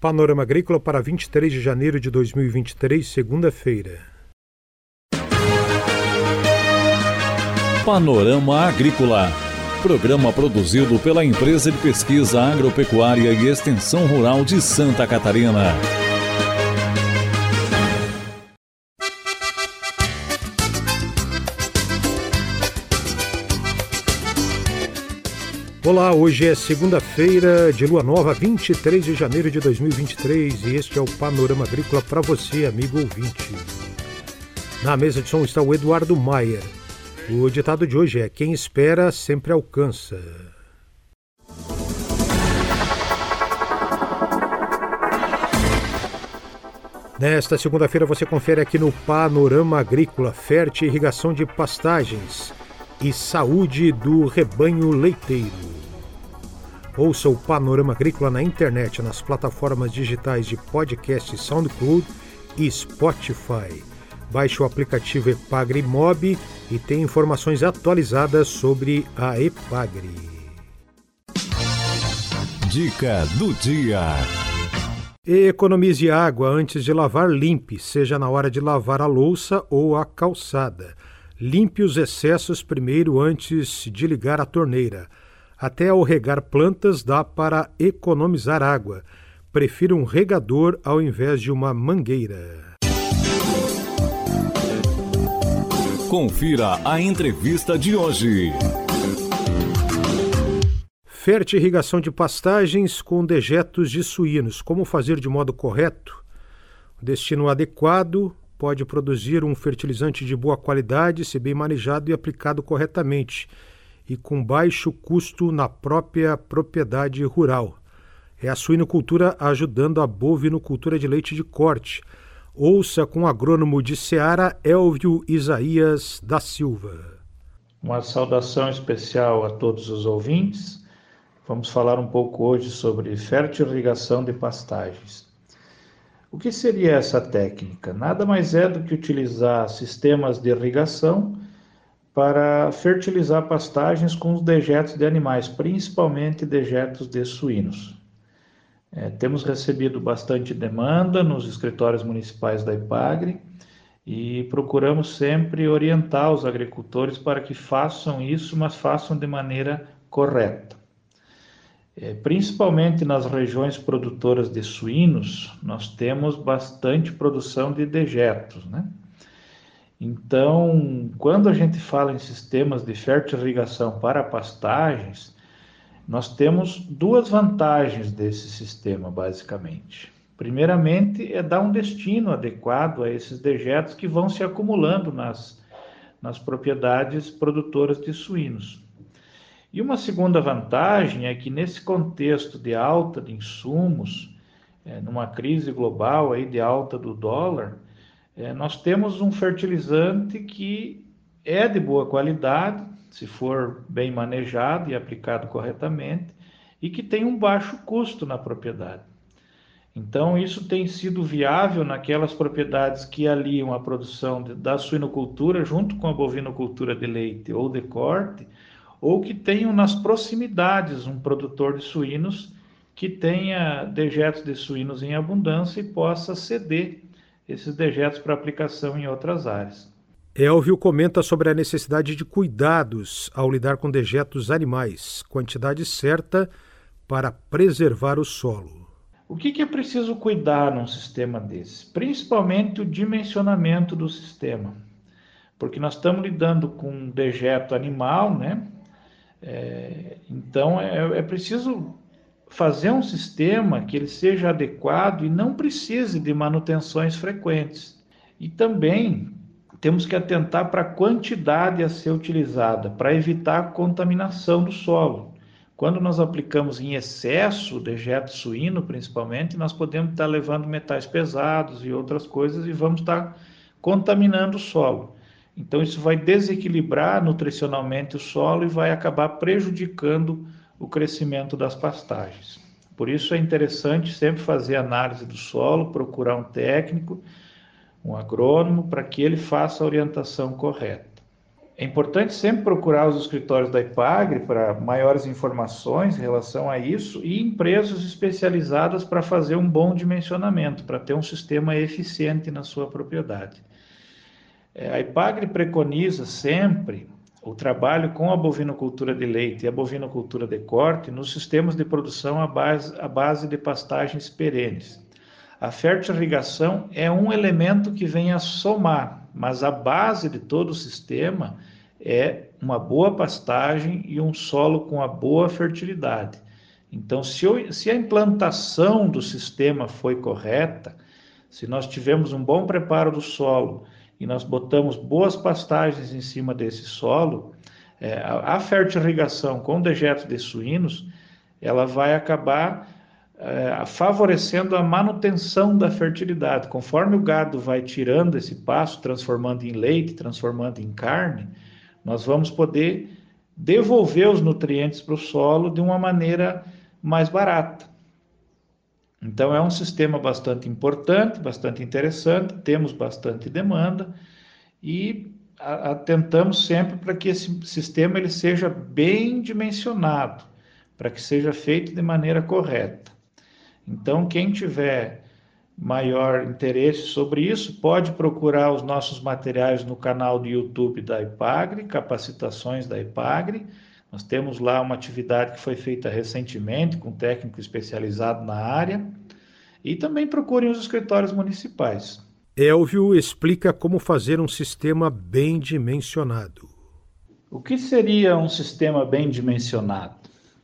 Panorama Agrícola para 23 de janeiro de 2023, segunda-feira. Panorama Agrícola. Programa produzido pela Empresa de Pesquisa Agropecuária e Extensão Rural de Santa Catarina. Olá, hoje é segunda-feira de lua nova, 23 de janeiro de 2023, e este é o Panorama Agrícola para você, amigo ouvinte. Na mesa de som está o Eduardo Maier. O ditado de hoje é: Quem espera sempre alcança. Nesta segunda-feira você confere aqui no Panorama Agrícola, fértil irrigação de pastagens e saúde do rebanho leiteiro. Ouça o Panorama Agrícola na internet, nas plataformas digitais de podcast SoundCloud e Spotify. Baixe o aplicativo Epagre Mob e tem informações atualizadas sobre a Epagre. Dica do dia. Economize água antes de lavar limpe, seja na hora de lavar a louça ou a calçada. Limpe os excessos primeiro antes de ligar a torneira. Até ao regar plantas dá para economizar água. Prefira um regador ao invés de uma mangueira. Confira a entrevista de hoje. Fértil irrigação de pastagens com dejetos de suínos. Como fazer de modo correto? Destino adequado pode produzir um fertilizante de boa qualidade se bem manejado e aplicado corretamente e com baixo custo na própria propriedade rural. É a suinocultura ajudando a bovinocultura de leite de corte. Ouça com o agrônomo de Ceará, Elvio Isaías da Silva. Uma saudação especial a todos os ouvintes. Vamos falar um pouco hoje sobre fertirrigação de pastagens. O que seria essa técnica? Nada mais é do que utilizar sistemas de irrigação para fertilizar pastagens com os dejetos de animais, principalmente dejetos de suínos. É, temos recebido bastante demanda nos escritórios municipais da IPAGRE e procuramos sempre orientar os agricultores para que façam isso, mas façam de maneira correta. É, principalmente nas regiões produtoras de suínos, nós temos bastante produção de dejetos, né? Então, quando a gente fala em sistemas de fertirrigação para pastagens, nós temos duas vantagens desse sistema, basicamente. Primeiramente, é dar um destino adequado a esses dejetos que vão se acumulando nas, nas propriedades produtoras de suínos. E uma segunda vantagem é que, nesse contexto de alta de insumos, é, numa crise global aí de alta do dólar, é, nós temos um fertilizante que é de boa qualidade, se for bem manejado e aplicado corretamente, e que tem um baixo custo na propriedade. Então, isso tem sido viável naquelas propriedades que aliam a produção de, da suinocultura junto com a bovinocultura de leite ou de corte, ou que tenham nas proximidades um produtor de suínos que tenha dejetos de suínos em abundância e possa ceder esses dejetos para aplicação em outras áreas. Elvio comenta sobre a necessidade de cuidados ao lidar com dejetos animais, quantidade certa para preservar o solo. O que, que é preciso cuidar num sistema desse? Principalmente o dimensionamento do sistema, porque nós estamos lidando com um dejeto animal, né? É, então é, é preciso fazer um sistema que ele seja adequado e não precise de manutenções frequentes. E também temos que atentar para a quantidade a ser utilizada, para evitar a contaminação do solo. Quando nós aplicamos em excesso dejeto suíno, principalmente, nós podemos estar levando metais pesados e outras coisas e vamos estar contaminando o solo. Então, isso vai desequilibrar nutricionalmente o solo e vai acabar prejudicando o crescimento das pastagens. Por isso é interessante sempre fazer análise do solo, procurar um técnico, um agrônomo, para que ele faça a orientação correta. É importante sempre procurar os escritórios da IPAGRE para maiores informações em relação a isso e empresas especializadas para fazer um bom dimensionamento, para ter um sistema eficiente na sua propriedade. É, a IPAGRE preconiza sempre o trabalho com a bovinocultura de leite e a bovinocultura de corte nos sistemas de produção à base, à base de pastagens perenes. A fertirrigação é um elemento que vem a somar, mas a base de todo o sistema é uma boa pastagem e um solo com a boa fertilidade. Então, se, eu, se a implantação do sistema foi correta, se nós tivemos um bom preparo do solo e nós botamos boas pastagens em cima desse solo, é, a, a fertirrigação com dejetos de suínos, ela vai acabar é, favorecendo a manutenção da fertilidade. Conforme o gado vai tirando esse pasto, transformando em leite, transformando em carne, nós vamos poder devolver os nutrientes para o solo de uma maneira mais barata. Então, é um sistema bastante importante, bastante interessante, temos bastante demanda e atentamos sempre para que esse sistema ele seja bem dimensionado, para que seja feito de maneira correta. Então, quem tiver maior interesse sobre isso, pode procurar os nossos materiais no canal do YouTube da IPAGRE, Capacitações da IPAGRE, nós temos lá uma atividade que foi feita recentemente com um técnico especializado na área e também procurem os escritórios municipais. Elvio explica como fazer um sistema bem dimensionado. O que seria um sistema bem dimensionado?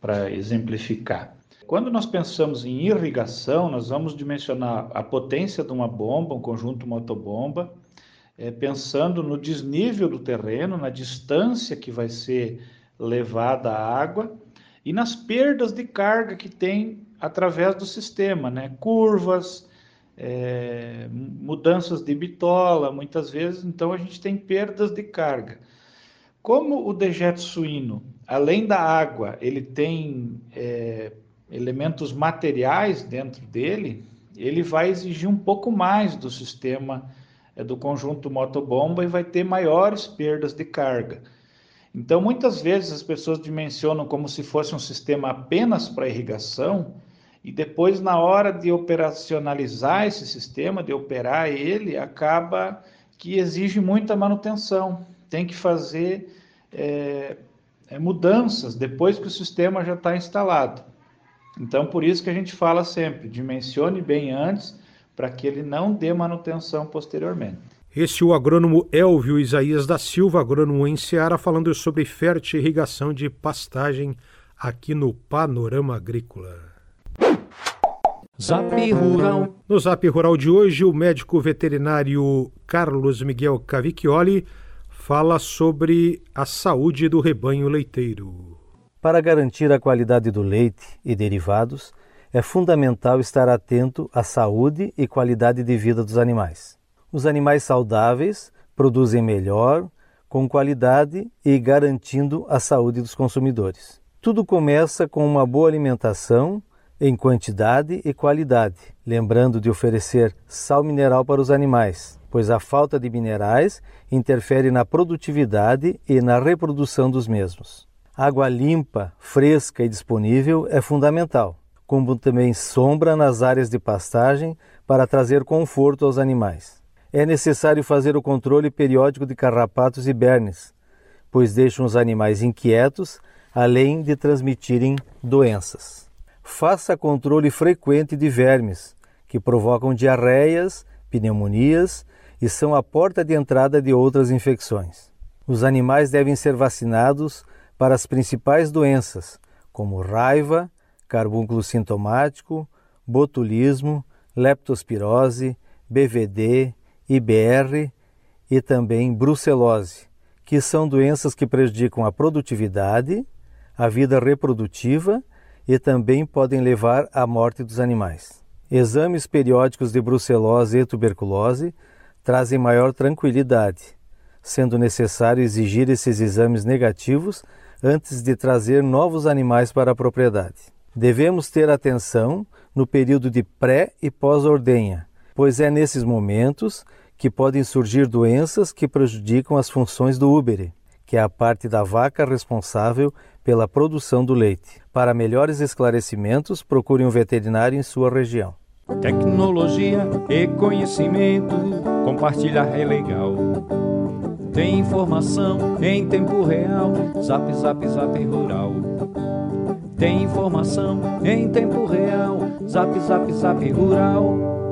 Para exemplificar. Quando nós pensamos em irrigação, nós vamos dimensionar a potência de uma bomba, um conjunto motobomba, é, pensando no desnível do terreno, na distância que vai ser levada a água e nas perdas de carga que tem através do sistema, né? Curvas, é, mudanças de bitola, muitas vezes, então a gente tem perdas de carga. Como o dejeto suíno, além da água, ele tem é, elementos materiais dentro dele, ele vai exigir um pouco mais do sistema é, do conjunto motobomba e vai ter maiores perdas de carga. Então, muitas vezes as pessoas dimensionam como se fosse um sistema apenas para irrigação, e depois, na hora de operacionalizar esse sistema, de operar ele, acaba que exige muita manutenção. Tem que fazer é, mudanças depois que o sistema já está instalado. Então, por isso que a gente fala sempre, dimensione bem antes, para que ele não dê manutenção posteriormente. Este é o agrônomo Elvio Isaías da Silva, agrônomo em Seara, falando sobre fértil irrigação de pastagem aqui no Panorama Agrícola. Zap Rural. No Zap Rural de hoje, o médico veterinário Carlos Miguel Cavicchioli fala sobre a saúde do rebanho leiteiro. Para garantir a qualidade do leite e derivados, é fundamental estar atento à saúde e qualidade de vida dos animais. Os animais saudáveis produzem melhor, com qualidade e garantindo a saúde dos consumidores. Tudo começa com uma boa alimentação em quantidade e qualidade, lembrando de oferecer sal mineral para os animais, pois a falta de minerais interfere na produtividade e na reprodução dos mesmos. Água limpa, fresca e disponível é fundamental, como também sombra nas áreas de pastagem para trazer conforto aos animais é necessário fazer o controle periódico de carrapatos e bernes, pois deixam os animais inquietos, além de transmitirem doenças. Faça controle frequente de vermes, que provocam diarreias, pneumonias e são a porta de entrada de outras infecções. Os animais devem ser vacinados para as principais doenças, como raiva, carbúnculo sintomático, botulismo, leptospirose, BVD, IBR e também brucelose, que são doenças que prejudicam a produtividade, a vida reprodutiva e também podem levar à morte dos animais. Exames periódicos de brucelose e tuberculose trazem maior tranquilidade, sendo necessário exigir esses exames negativos antes de trazer novos animais para a propriedade. Devemos ter atenção no período de pré e pós-ordenha, pois é nesses momentos que podem surgir doenças que prejudicam as funções do úbere, que é a parte da vaca responsável pela produção do leite. Para melhores esclarecimentos, procure um veterinário em sua região. Tecnologia e conhecimento, compartilhar é legal. Tem informação em tempo real, zap zap zap rural. Tem informação em tempo real, zap zap zap rural.